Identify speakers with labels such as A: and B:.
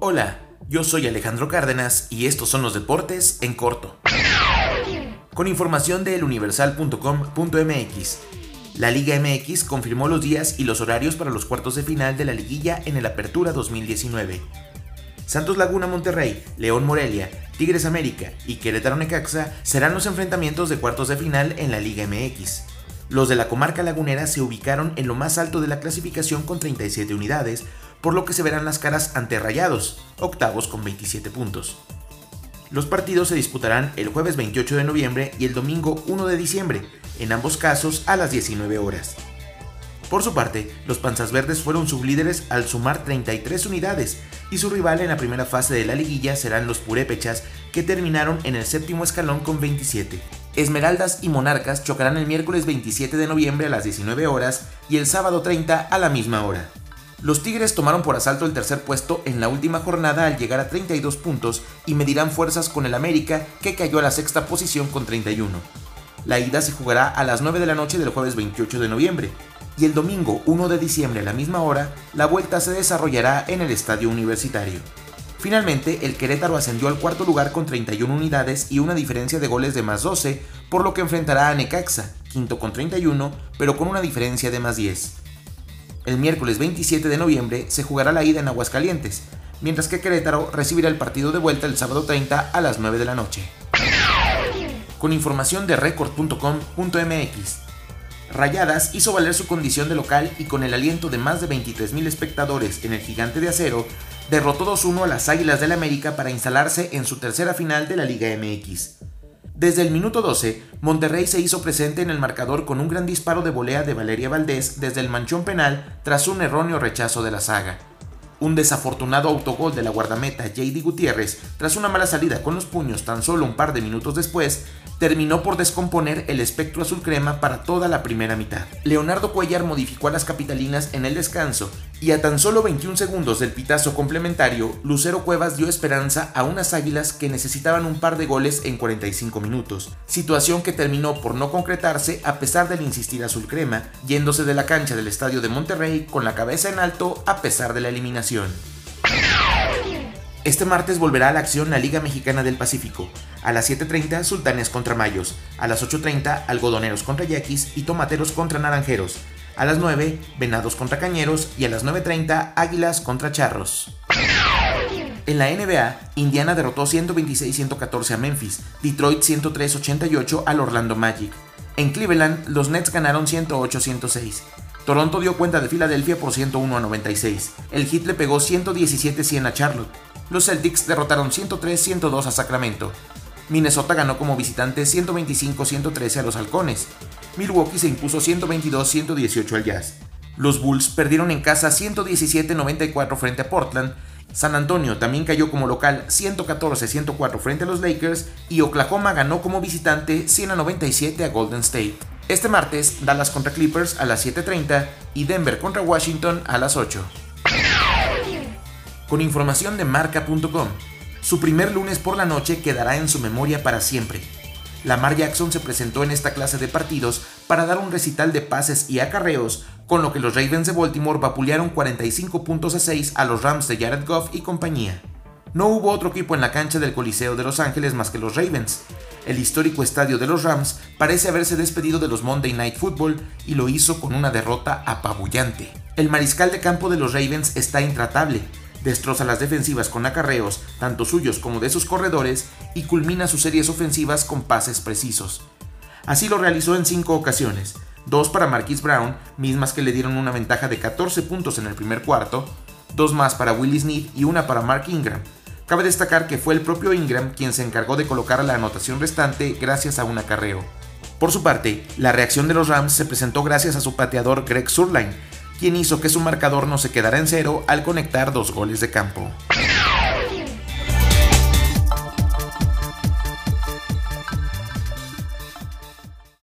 A: Hola, yo soy Alejandro Cárdenas y estos son los deportes en corto. Con información de eluniversal.com.mx. La Liga MX confirmó los días y los horarios para los cuartos de final de la liguilla en el Apertura 2019. Santos Laguna Monterrey, León Morelia, Tigres América y Querétaro Necaxa serán los enfrentamientos de cuartos de final en la Liga MX. Los de la comarca lagunera se ubicaron en lo más alto de la clasificación con 37 unidades, por lo que se verán las caras ante Rayados, octavos con 27 puntos. Los partidos se disputarán el jueves 28 de noviembre y el domingo 1 de diciembre, en ambos casos a las 19 horas. Por su parte, los Panzas Verdes fueron sublíderes al sumar 33 unidades y su rival en la primera fase de la liguilla serán los Purépechas, que terminaron en el séptimo escalón con 27. Esmeraldas y Monarcas chocarán el miércoles 27 de noviembre a las 19 horas y el sábado 30 a la misma hora. Los Tigres tomaron por asalto el tercer puesto en la última jornada al llegar a 32 puntos y medirán fuerzas con el América que cayó a la sexta posición con 31. La ida se jugará a las 9 de la noche del jueves 28 de noviembre y el domingo 1 de diciembre a la misma hora la vuelta se desarrollará en el Estadio Universitario. Finalmente, el Querétaro ascendió al cuarto lugar con 31 unidades y una diferencia de goles de más 12, por lo que enfrentará a Necaxa, quinto con 31, pero con una diferencia de más 10. El miércoles 27 de noviembre se jugará la ida en Aguascalientes, mientras que Querétaro recibirá el partido de vuelta el sábado 30 a las 9 de la noche. Con información de record.com.mx, Rayadas hizo valer su condición de local y con el aliento de más de 23.000 espectadores en el Gigante de Acero, derrotó 2-1 a las Águilas del América para instalarse en su tercera final de la Liga MX. Desde el minuto 12, Monterrey se hizo presente en el marcador con un gran disparo de volea de Valeria Valdés desde el manchón penal tras un erróneo rechazo de la saga. Un desafortunado autogol de la guardameta JD Gutiérrez, tras una mala salida con los puños tan solo un par de minutos después, terminó por descomponer el espectro azul crema para toda la primera mitad. Leonardo Cuellar modificó a las capitalinas en el descanso y a tan solo 21 segundos del pitazo complementario, Lucero Cuevas dio esperanza a unas águilas que necesitaban un par de goles en 45 minutos, situación que terminó por no concretarse a pesar del insistir azul crema, yéndose de la cancha del estadio de Monterrey con la cabeza en alto a pesar de la eliminación. Este martes volverá a la acción la Liga Mexicana del Pacífico. A las 7.30 Sultanes contra Mayos, a las 8.30 Algodoneros contra Yaquis y Tomateros contra Naranjeros. A las 9, Venados contra Cañeros y a las 9.30, Águilas contra Charros. En la NBA, Indiana derrotó 126-114 a Memphis, Detroit 103-88 al Orlando Magic. En Cleveland, los Nets ganaron 108-106. Toronto dio cuenta de Filadelfia por 101 a 96. El Heat le pegó 117-100 a Charlotte. Los Celtics derrotaron 103-102 a Sacramento. Minnesota ganó como visitante 125-113 a los Halcones. Milwaukee se impuso 122-118 al Jazz. Los Bulls perdieron en casa 117-94 frente a Portland. San Antonio también cayó como local 114-104 frente a los Lakers y Oklahoma ganó como visitante 100-97 a Golden State. Este martes, Dallas contra Clippers a las 7.30 y Denver contra Washington a las 8. Con información de marca.com, su primer lunes por la noche quedará en su memoria para siempre. Lamar Jackson se presentó en esta clase de partidos para dar un recital de pases y acarreos, con lo que los Ravens de Baltimore vapulearon 45 puntos a 6 a los Rams de Jared Goff y compañía. No hubo otro equipo en la cancha del Coliseo de Los Ángeles más que los Ravens. El histórico estadio de los Rams parece haberse despedido de los Monday Night Football y lo hizo con una derrota apabullante. El mariscal de campo de los Ravens está intratable, destroza las defensivas con acarreos, tanto suyos como de sus corredores, y culmina sus series ofensivas con pases precisos. Así lo realizó en cinco ocasiones, dos para Marquis Brown, mismas que le dieron una ventaja de 14 puntos en el primer cuarto, dos más para Willie Smith y una para Mark Ingram. Cabe destacar que fue el propio Ingram quien se encargó de colocar la anotación restante gracias a un acarreo. Por su parte, la reacción de los Rams se presentó gracias a su pateador Greg Surline, quien hizo que su marcador no se quedara en cero al conectar dos goles de campo.